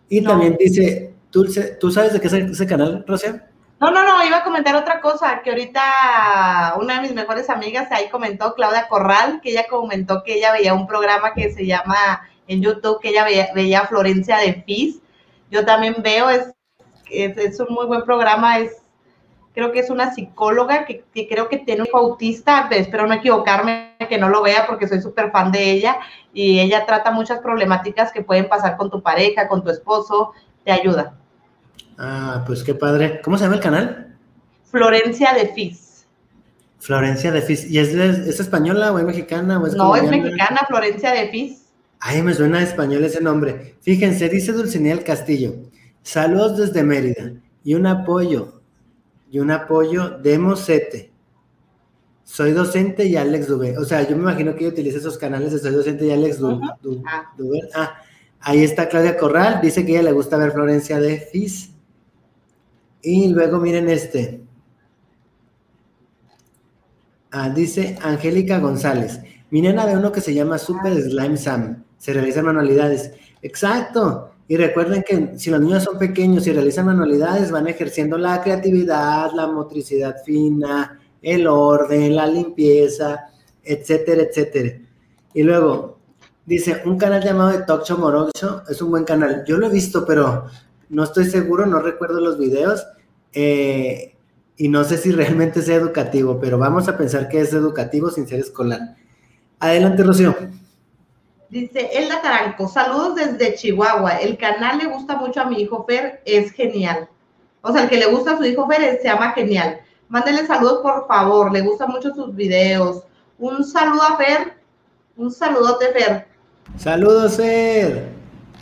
Y No. también dice, ¿tú, ¿tú sabes de qué es ese canal, Rosia? No, no, no, iba a comentar otra cosa, que ahorita una de mis mejores amigas ahí comentó, Claudia Corral, que ella comentó que ella veía un programa que se llama en YouTube, que ella veía, veía Florencia de Fis. Yo también veo, es, es, es un muy buen programa, es creo que es una psicóloga que, que creo que tiene un hijo autista, espero no equivocarme, que no lo vea porque soy súper fan de ella y ella trata muchas problemáticas que pueden pasar con tu pareja, con tu esposo, te ayuda. Ah, pues qué padre. ¿Cómo se llama el canal? Florencia de Fis. Florencia de Fis. ¿Y es, de- es española o es mexicana? O es No, es mexicana, Florencia de Fis. Ay, me suena a español ese nombre. Fíjense, dice Dulcinea del Castillo. Saludos desde Mérida. Y un apoyo. Y un apoyo de Mosete. Soy docente y Alex Dubé. O sea, yo me imagino que ella utiliza esos canales de Soy docente y Alex Du- Ujú. Du- Ah. Dubé. Ah, ahí está Claudia Corral. Dice que a ella le gusta ver Florencia de Fis. Y luego miren este. Ah, dice Angélica González. Mi nena ve uno que se llama Super Slime Sam. Se realizan manualidades. Exacto. Y recuerden que si los niños son pequeños y realizan manualidades, van ejerciendo la creatividad, la motricidad fina, el orden, la limpieza, etcétera, etcétera. Y luego, dice, un canal llamado de Morocho es un buen canal. Yo lo he visto, pero no estoy seguro, no recuerdo los videos. eh, y no sé si realmente sea educativo, pero vamos a pensar que es educativo sin ser escolar. Adelante, Rocío. Dice Elda Taranco, saludos desde Chihuahua. El canal le gusta mucho a mi hijo Fer, es genial. O sea, el que le gusta a su hijo Fer se llama Genial. Mándele saludos, por favor. Le gustan mucho sus videos. Un saludo a Fer. Un saludote, Fer. Saludos, Fer.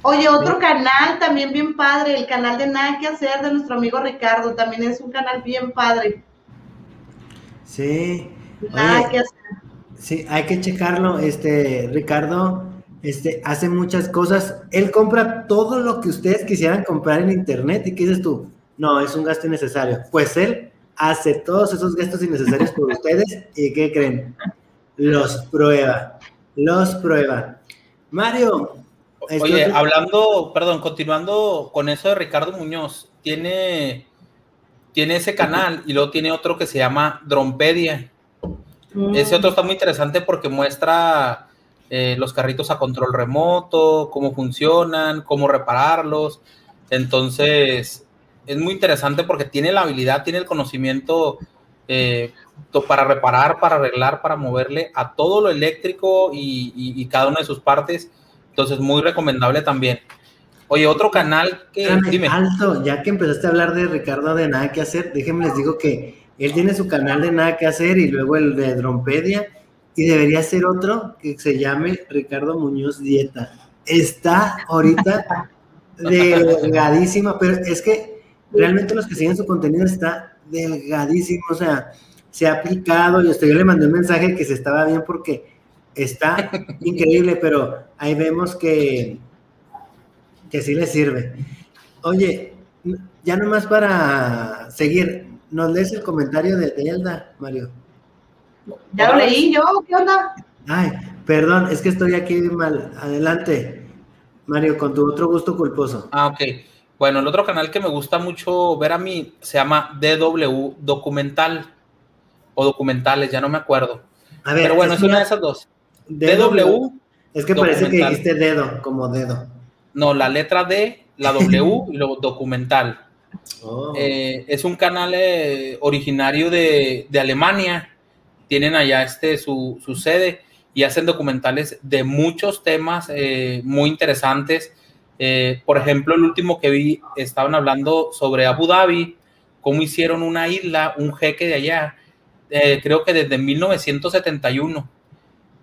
Oye, otro canal también bien padre, el canal de Nada que hacer de nuestro amigo Ricardo, también es un canal bien padre. Sí. Nada Oye, que hacer. sí, hay que checarlo. Este, Ricardo, este, hace muchas cosas. Él compra todo lo que ustedes quisieran comprar en internet. ¿Y qué dices tú? No, es un gasto innecesario. Pues él hace todos esos gastos innecesarios por ustedes y ¿qué creen? Los prueba, los prueba. Mario. Oye, hablando, perdón, continuando con eso de Ricardo Muñoz, tiene, tiene ese canal y luego tiene otro que se llama Drompedia. Ese otro está muy interesante porque muestra eh, los carritos a control remoto, cómo funcionan, cómo repararlos. Entonces, es muy interesante porque tiene la habilidad, tiene el conocimiento eh, para reparar, para arreglar, para moverle a todo lo eléctrico y, cada una de sus partes. Entonces, muy recomendable también. Oye, otro canal que. dime. Alto, ya que empezaste a hablar de Ricardo de nada que hacer, déjenme les digo que él tiene su canal de nada que hacer y luego el de Drompedia y debería ser otro que se llame Ricardo Muñoz Dieta. Está ahorita delgadísima, pero es que realmente los que siguen su contenido está delgadísimo, o sea, se ha aplicado y hasta yo le mandé un mensaje que se estaba bien porque está increíble, pero ahí vemos que, que sí le sirve. Oye, ya nomás para seguir, ¿nos lees el comentario de Elda, Mario? Ya lo leí yo, ¿qué onda? Ay, perdón, es que estoy aquí mal. Adelante, Mario, con tu otro gusto culposo. Ah, ok. Bueno, el otro canal que me gusta mucho ver a mí se llama DW Documental o Documentales, ya no me acuerdo. A ver, Pero bueno, es, una de esas dos. DW. Es que parece que dijiste dedo, como dedo. No, la letra D, la W y luego documental. Oh. Eh, es un canal eh, originario de, Alemania. Tienen allá este su, sede y hacen documentales de muchos temas eh, muy interesantes eh, por ejemplo, el último que vi, estaban hablando sobre Abu Dhabi, cómo hicieron una isla, un jeque de allá, eh, creo que desde 1971,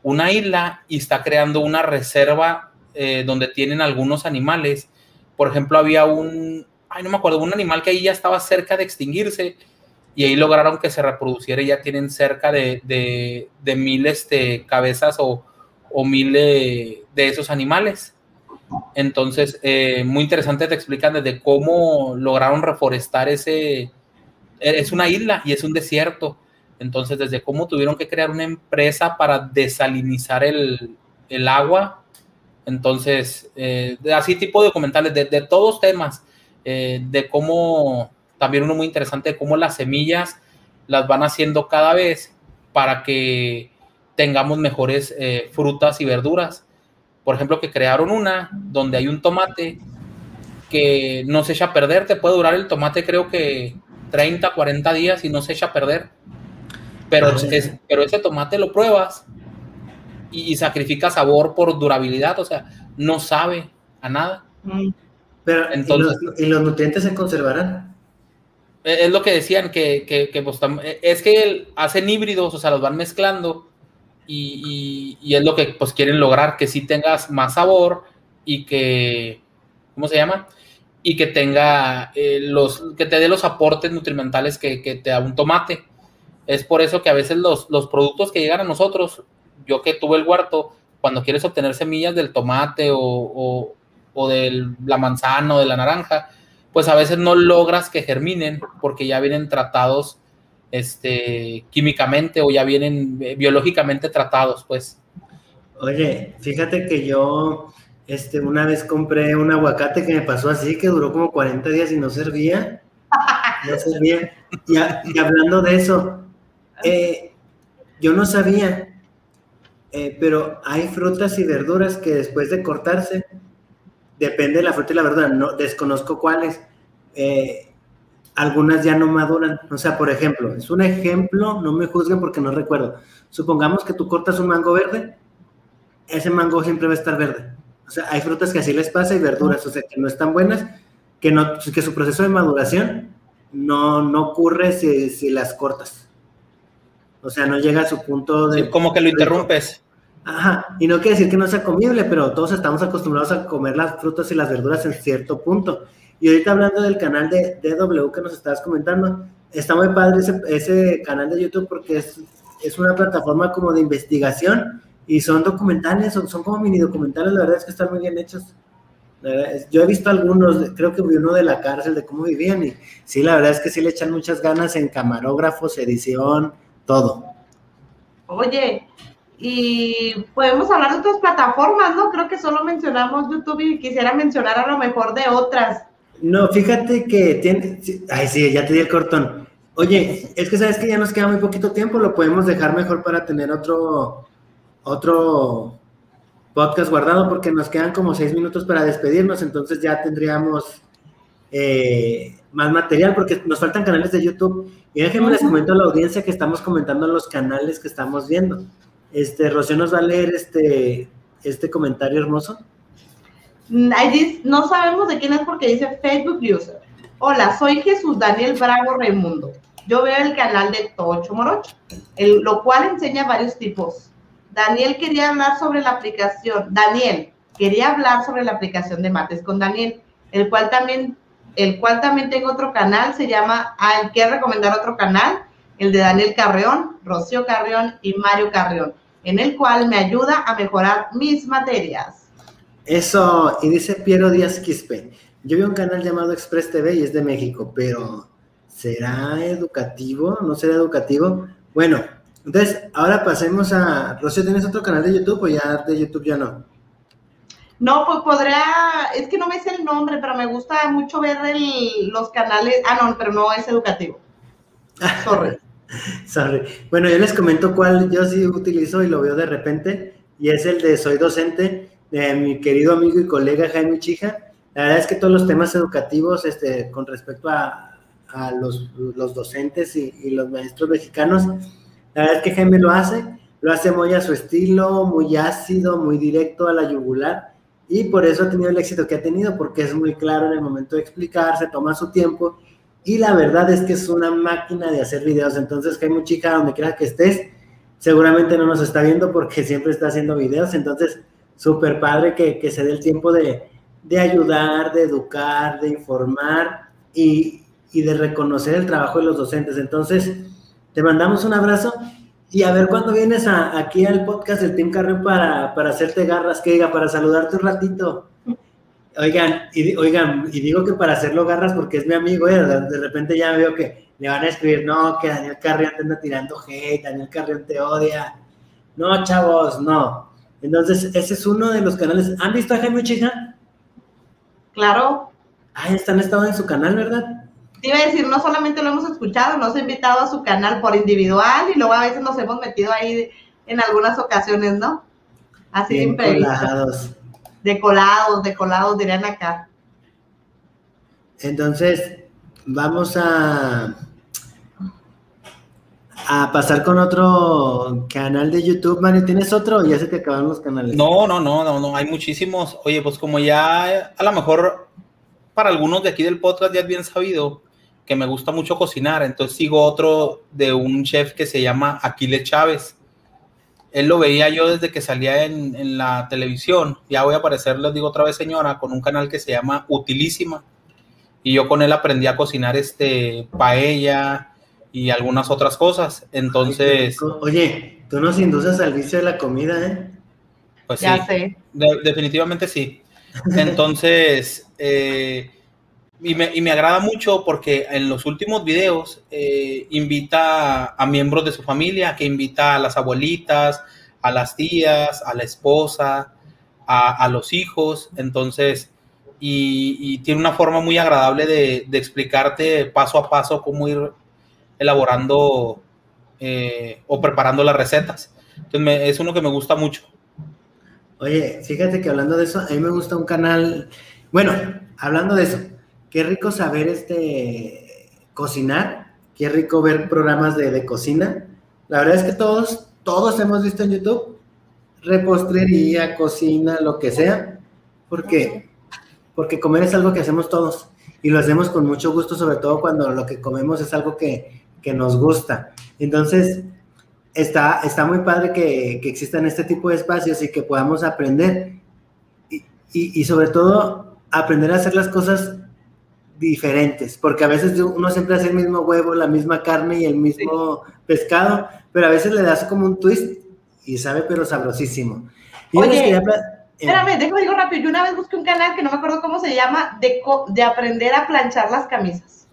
una isla y está creando una reserva eh, donde tienen algunos animales. Por ejemplo, había un, ay, no me acuerdo, un animal que ahí ya estaba cerca de extinguirse y ahí lograron que se reproduciera y ya tienen cerca de, de, mil este, cabezas o, o mil de esos animales. Entonces, eh, muy interesante, te explican desde cómo lograron reforestar ese, e, es una isla y es un desierto. Entonces, desde cómo tuvieron que crear una empresa para desalinizar el, agua. Entonces, eh, así tipo de documentales de, de todos temas, eh, de cómo, también uno muy interesante, de cómo las semillas las van haciendo cada vez para que tengamos mejores frutas y verduras por ejemplo, que crearon una donde hay un tomate que no se echa a perder, te puede durar el tomate creo que 30, 40 días y no se echa a perder. Pero, ah, pero ese tomate lo pruebas y, sacrifica sabor por durabilidad, o sea, no sabe a nada. Mm. Pero, Entonces, ¿y, los, nutrientes se conservarán? Es lo que decían, que, que, que pues, es que hacen híbridos, o sea, los van mezclando y, es lo que pues quieren lograr, que sí tengas más sabor y que, ¿cómo se llama? Y que tenga eh, los, que te dé los aportes nutrimentales que, te da un tomate. Es por eso que a veces los, productos que llegan a nosotros, yo que tuve el huerto, cuando quieres obtener semillas del tomate o, o de la manzana o de la naranja, pues a veces no logras que germinen porque ya vienen tratados este, químicamente o ya vienen eh, biológicamente tratados, pues. Oye, fíjate que yo este, una vez compré un aguacate que me pasó así, que duró como 40 días y no servía. No servía. Y, hablando de eso, eh, yo no sabía, eh, pero hay frutas y verduras que después de cortarse, depende de la fruta y la verdura, no desconozco cuáles, algunas ya no maduran. O sea, por ejemplo, es un ejemplo, no me juzguen porque no recuerdo. Supongamos que tú cortas un mango verde, ese mango siempre va a estar verde. O sea, hay frutas que así les pasa y verduras, o sea, que no están buenas, que, no, que su proceso de maduración no, no ocurre si, si las cortas. O sea, no llega a su punto de... como que lo interrumpes. Ajá, y no quiere decir que no sea comible, pero todos estamos acostumbrados a comer las frutas y las verduras en cierto punto. Y ahorita hablando del canal de DW que nos estabas comentando, está muy padre ese, canal de YouTube porque es, es, una plataforma como de investigación y son documentales, son, son como mini documentales, la verdad es que están muy bien hechos. Yo he visto algunos, creo que vi uno de la cárcel, de cómo vivían, y sí, la verdad es que sí le echan muchas ganas en camarógrafos, edición, todo. Oye, y podemos hablar de otras plataformas, ¿no? Creo que solo mencionamos YouTube y quisiera mencionar a lo mejor de otras. No, fíjate que tiene. Ay, sí, ya te di el cortón. Oye, es que sabes que ya nos queda muy poquito tiempo, lo podemos dejar mejor para tener otro, otro podcast guardado, porque nos quedan como seis minutos para despedirnos, entonces ya tendríamos eh, más material, porque nos faltan canales de YouTube. Y déjenme les comento a la audiencia que estamos comentando los canales que estamos viendo. Este, Rocío nos va a leer este, este comentario hermoso. Dice- no sabemos de quién es porque dice Facebook User. Hola, soy Jesús Daniel Bravo Raimundo. Yo veo el canal de Tocho Morocho, el, lo cual enseña varios tipos. Daniel quería hablar sobre la aplicación, Daniel quería hablar sobre la aplicación de Mates con Daniel, el cual también, el cual también tengo otro canal, se llama, ah, él quiere recomendar otro canal, el de Daniel Carreón, Rocío Carreón y Mario Carreón, en el cual me ayuda a mejorar mis materias. Eso, y dice Piero Díaz Quispe. Yo vi un canal llamado Express TV y es de México, pero ¿será educativo? ¿No será educativo? Bueno, entonces ahora pasemos a. Rocío, ¿tienes otro canal de YouTube o ya de YouTube ya no? No, pues podría, es que no me sé el nombre, pero me gusta mucho ver el- los canales. Ah, no, pero no es educativo. Sorry. Sorry. Bueno, yo les comento cuál yo sí utilizo y lo veo de repente, y es el de Soy Docente, de mi querido amigo y colega Jaime Chija. La verdad es que todos los temas educativos este, con respecto a, los, docentes y, y los maestros mexicanos, la verdad es que Jaime lo hace, lo hace muy a su estilo, muy ácido, muy directo a la yugular, y por eso ha tenido el éxito que ha tenido, porque es muy claro en el momento de explicar, se toma su tiempo, y la verdad es que es una máquina de hacer videos. Entonces, Jaime Chica, donde quiera que estés, seguramente no nos está viendo porque siempre está haciendo videos. Entonces, súper padre que, que se dé el tiempo de, de ayudar, de educar, de informar y, y de reconocer el trabajo de los docentes. Entonces, te mandamos un abrazo y a ver cuándo vienes aquí al podcast del Team Carreo para, para hacerte garras, que diga, para saludarte un ratito. Oigan, y, oigan, y digo que para hacerlo garras porque es mi amigo, eh, de repente ya veo que le van a escribir, no, que Daniel Carrión te anda tirando hate, Daniel Carrión te odia. No, chavos, no. Entonces, ese es uno de los canales. ¿Han visto a Jaime Chija? Claro. Ah, están estado en su canal, ¿verdad? Te iba a decir, no solamente lo hemos escuchado, nos ha invitado a su canal por individual y luego a veces nos hemos metido ahí en algunas ocasiones, ¿no? Así de Bien imprevisto. colados. De colados, de colados, dirían acá. Entonces, vamos a, a pasar con otro canal de YouTube. Mario, ¿tienes otro ya se te acabaron los canales? No, no, no, no, no, hay muchísimos. Oye, pues como ya a lo mejor para algunos de aquí del podcast ya es bien sabido que me gusta mucho cocinar, entonces sigo otro de un chef que se llama Aquiles Chávez. Él lo veía yo desde que salía en, en la televisión. Ya voy a aparecer, les digo otra vez, señora, con un canal que se llama Utilísima. Y yo con él aprendí a cocinar este paella y algunas otras cosas. Entonces, Oye, tú nos induces al vicio de la comida, ¿eh? pues sí. Ya sé. De- definitivamente sí. Entonces, eh, y, me, y me agrada mucho porque en los últimos videos eh, invita a miembros de su familia, que invita a las abuelitas, a las tías, a la esposa, a, a los hijos. Entonces, y, y tiene una forma muy agradable de, de explicarte paso a paso cómo ir elaborando eh, o preparando las recetas. Entonces, me- es uno que me gusta mucho. Oye, fíjate que hablando de eso, a mí me gusta un canal. Bueno, hablando de eso, qué rico saber este cocinar, qué rico ver programas de, cocina. La verdad es que todos, todos hemos visto en YouTube repostería, cocina, lo que sea, porque porque comer es algo que hacemos todos y lo hacemos con mucho gusto, sobre todo cuando lo que comemos es algo que, que nos gusta. Entonces, está, está muy padre que, que existan este tipo de espacios y que podamos aprender y, y, y sobre todo aprender a hacer las cosas diferentes, porque a veces uno siempre hace el mismo huevo, la misma carne y el mismo pescado, pero a veces le das como un twist y sabe pero sabrosísimo. Y Oye. pla- Espérame, déjame digo rápido. Yo una vez busqué un canal que no me acuerdo cómo se llama, de, de aprender a planchar las camisas.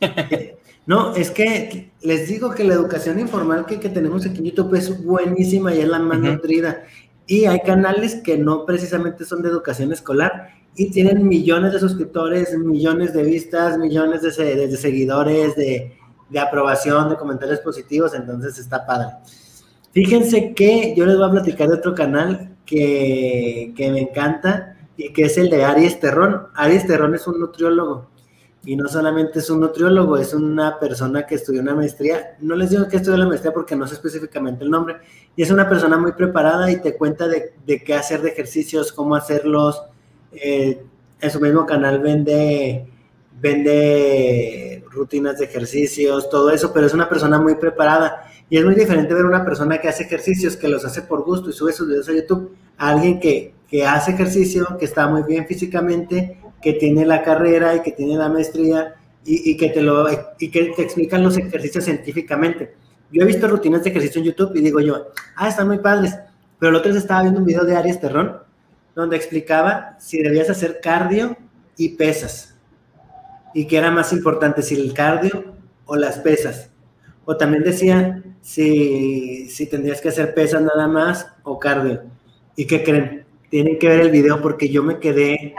No, es que les digo que la educación informal que, que tenemos aquí en YouTube es buenísima y es la más nutrida. Y hay canales que no precisamente son de educación escolar y tienen millones de suscriptores, millones de vistas, millones de, se- de seguidores, de, de aprobación, de comentarios positivos, entonces está padre. Fíjense que yo les voy a platicar de otro canal que, que me encanta y que es el de Aries Terrón. Aries Terrón es un nutriólogo y no solamente es un nutriólogo, es una persona que estudió una maestría. No les digo que estudió la maestría porque no sé específicamente el nombre. Y es una persona muy preparada y te cuenta de, qué hacer de ejercicios, cómo hacerlos. Eh, en su mismo canal vende, vende rutinas de ejercicios, todo eso, pero es una persona muy preparada. Y es muy diferente ver una persona que hace ejercicios, que los hace por gusto y sube sus videos a YouTube, a alguien que, que hace ejercicio, que está muy bien físicamente, que tiene la carrera y que tiene la maestría y, que te lo y que te explican los ejercicios científicamente. Yo he visto rutinas de ejercicio en YouTube y digo yo, ah, están muy padres. Pero el otro día estaba viendo un video de Aries Terrón donde explicaba si debías hacer cardio y pesas. Y que era más importante, si el cardio o las pesas. O también decía si, si tendrías que hacer pesas nada más o cardio. ¿Y qué creen? Tienen que ver el video porque yo me quedé,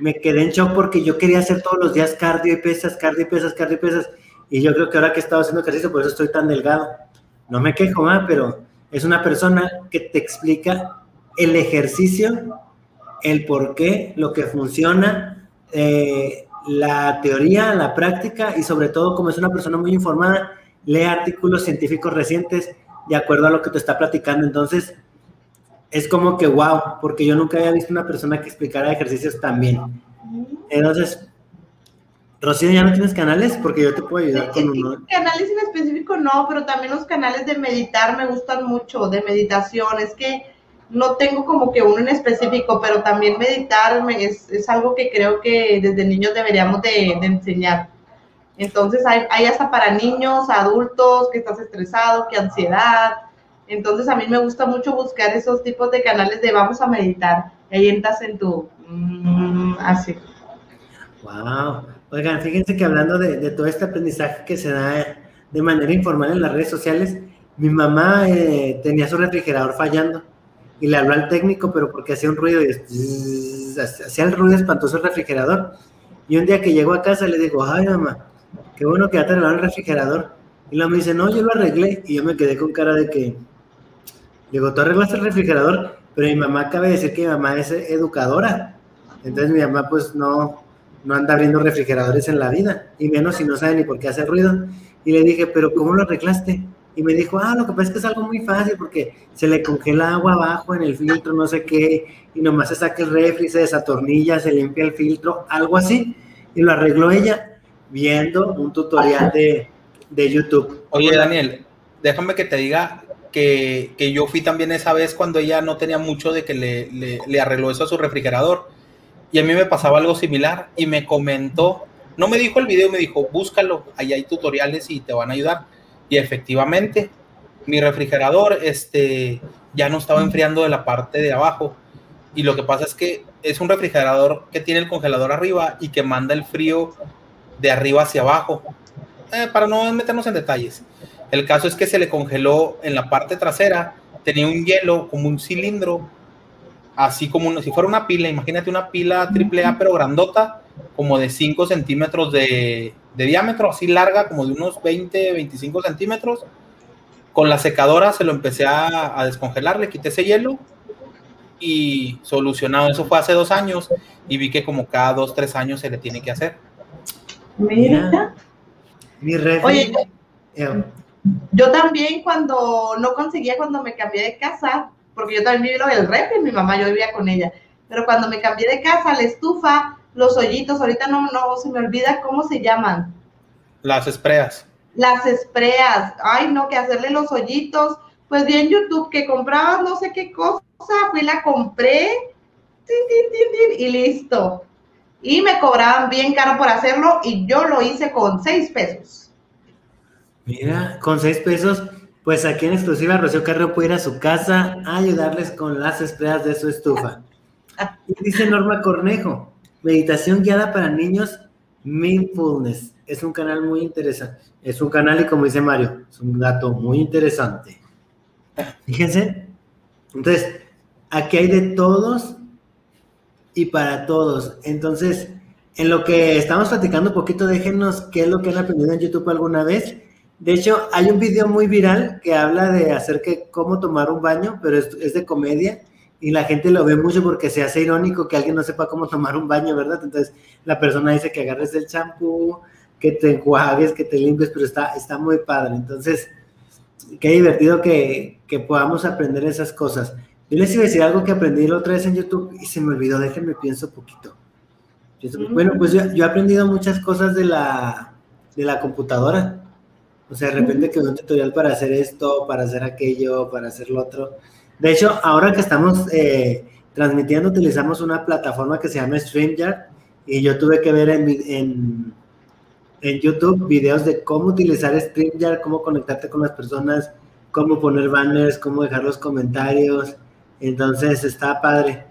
me quedé en shock porque yo quería hacer todos los días cardio y pesas, cardio y pesas, cardio y pesas. Y yo creo que ahora que he estado haciendo ejercicio, por eso estoy tan delgado. No me quejo, ¿ah? pero es una persona que te explica el ejercicio, el por qué, lo que funciona, eh, la teoría, la práctica y sobre todo como es una persona muy informada, lee artículos científicos recientes de acuerdo a lo que te está platicando. Entonces, es como que wow, porque yo nunca había visto una persona que explicara ejercicios tan bien. Entonces, Rocío, ¿ya no tienes canales? Porque yo te puedo ayudar con uno. Canales en específico no, pero también los canales de meditar me gustan mucho, de meditación. Es que no tengo como que uno en específico, pero también meditar me- es, es algo que creo que desde niños deberíamos de, de enseñar. Entonces hay, hay hasta para niños, adultos, que estás estresado, que ansiedad. Entonces a mí me gusta mucho buscar esos tipos de canales de vamos a meditar. Ahí entras en tu... mm, así. Wow. Oigan, fíjense que hablando de, todo este aprendizaje que se da de manera informal en las redes sociales, mi mamá eh, tenía su refrigerador fallando y le habló al técnico, pero porque hacía un ruido hacía el ruido espantoso el refrigerador. Y un día que llegó a casa le digo, ay mamá, qué bueno que ya te arreglaron el refrigerador. Y luego me dice, no, yo lo arreglé. Y yo me quedé con cara de que, digo, tú arreglaste el refrigerador, pero mi mamá acaba de decir que mi mamá es educadora. Entonces mi mamá pues no, no anda abriendo refrigeradores en la vida, y menos si no sabe ni por qué hace ruido. Y le dije, pero ¿cómo lo arreglaste? Y me dijo, ah, lo que pasa es que es algo muy fácil porque se le congela agua abajo en el filtro, no sé qué, y nomás se saca el refri, se desatornilla, se limpia el filtro, algo así. Y lo arregló ella viendo un tutorial de, de YouTube. Oye, Daniel, déjame que te diga que, que yo fui también esa vez cuando ella no tenía mucho de que le, le- arregló eso a su refrigerador. Y a mí me pasaba algo similar y me comentó, no me dijo el video, me dijo, búscalo, ahí hay tutoriales y te van a ayudar. Y efectivamente, mi refrigerador este, ya no estaba enfriando de la parte de abajo. Y lo que pasa es que es un refrigerador que tiene el congelador arriba y que manda el frío de arriba hacia abajo. Eh, para no meternos en detalles. El caso es que se le congeló en la parte trasera, tenía un hielo como un cilindro, así como una- si fuera una pila, imagínate una pila triple A pero grandota, como de 5 centímetros de, de diámetro, así larga, como de unos 20, 25 centímetros. Con la secadora se lo empecé a, a descongelar, le quité ese hielo y solucionado. Eso fue hace dos años y vi que como cada dos, tres años se le tiene que hacer. Mira. Mi refri, Oye, eh, Yo también cuando no conseguía, cuando me cambié de casa, porque yo también viví lo del refri, mi mamá, yo vivía con ella, pero cuando me cambié de casa, la estufa, los hoyitos, ahorita no, no se me olvida cómo se llaman, Las espreas. las espreas, ay no, que hacerle los hoyitos, pues vi en YouTube que compraba no sé qué cosa, fui la compré, tin, tin, tin, tin, y listo. Y me cobraban bien caro por hacerlo y yo lo hice con seis pesos. Mira, con seis pesos, Pues aquí en exclusiva Rocío Carrero puede ir a su casa a ayudarles con las espleas de su estufa. Y dice Norma Cornejo, meditación guiada para niños, Mindfulness. Es un canal muy interesante. Es un canal y como dice Mario, es un dato muy interesante. Fíjense. Entonces, aquí hay de todos y para todos. Entonces, en lo que estamos platicando un poquito, déjenos qué es lo que han aprendido en YouTube alguna vez. De hecho, hay un video muy viral que habla de hacer que cómo tomar un baño, pero es, de comedia y la gente lo ve mucho porque se hace irónico que alguien no sepa cómo tomar un baño, ¿verdad? Entonces, la persona dice que agarres el champú, que te enjuagues, que te limpies, pero está, está muy padre. Entonces, qué divertido que, que podamos aprender esas cosas. Yo les iba a decir algo que aprendí la otra vez en YouTube y se me olvidó, déjenme pienso poquito. Bueno, pues yo, yo, he aprendido muchas cosas de la, de la computadora. O sea, de repente que un tutorial para hacer esto, para hacer aquello, para hacer lo otro. De hecho, ahora que estamos eh, transmitiendo, utilizamos una plataforma que se llama StreamYard y yo tuve que ver en, en, en YouTube videos de cómo utilizar StreamYard, cómo conectarte con las personas, cómo poner banners, cómo dejar los comentarios. Entonces, está padre.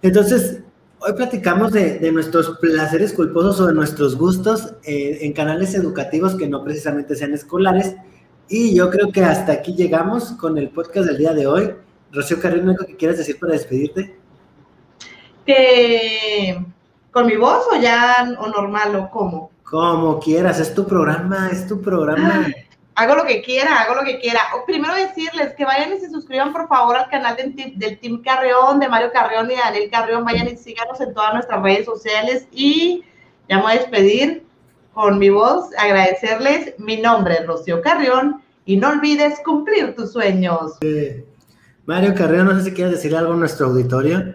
Entonces, Hoy platicamos de, de, nuestros placeres culposos o de nuestros gustos eh, en canales educativos que no precisamente sean escolares. Y yo creo que hasta aquí llegamos con el podcast del día de hoy. Rocío Carrillo, ¿algo que quieras decir para despedirte? Que con mi voz o ya o normal o cómo. Como quieras, es tu programa, es tu programa. Hago lo que quiera, hago lo que quiera. Primero decirles que vayan y se suscriban por favor al canal del, del Team Carreón, de Mario Carreón y de Daniel Carreón. Vayan y síganos en todas nuestras redes sociales. Y ya me voy a despedir con mi voz, agradecerles. Mi nombre es Rocío Carrión y no olvides cumplir tus sueños. Eh, Mario Carreón, no sé si quieres decir algo a nuestro auditorio.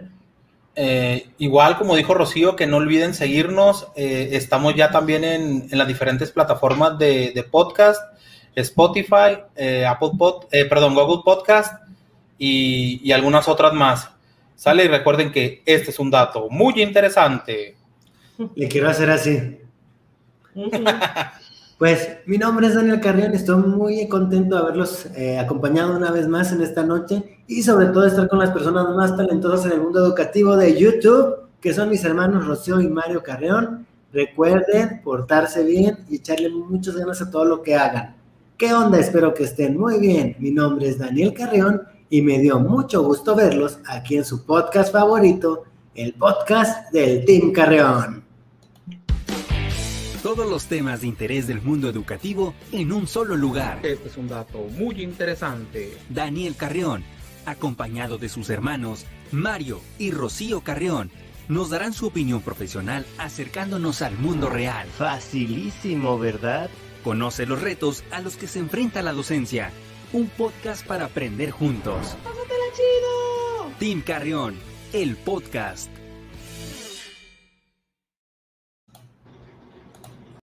Eh, igual, como dijo Rocío, que no olviden seguirnos. Eh, estamos ya también en, en, las diferentes plataformas de, de podcast Spotify, eh, Apple Pod, eh, perdón, Google Podcast y, y, algunas otras más. Sale y recuerden que este es un dato muy interesante. Le quiero hacer así. pues mi nombre es Daniel Carrión, estoy muy contento de haberlos eh, acompañado una vez más en esta noche y sobre todo estar con las personas más talentosas en el mundo educativo de YouTube, que son mis hermanos Rocío y Mario Carrión. Recuerden portarse bien y echarle muchas ganas a todo lo que hagan. ¿Qué onda? Espero que estén muy bien. Mi nombre es Daniel Carrión y me dio mucho gusto verlos aquí en su podcast favorito, el podcast del Team Carreón. Todos los temas de interés del mundo educativo en un solo lugar. Este es un dato muy interesante. Daniel Carrión, acompañado de sus hermanos Mario y Rocío Carrión, nos darán su opinión profesional acercándonos al mundo real. Facilísimo, ¿verdad? Conoce los retos a los que se enfrenta la docencia. Un podcast para aprender juntos. ¡Pásatela chido! Team Carrión, el podcast.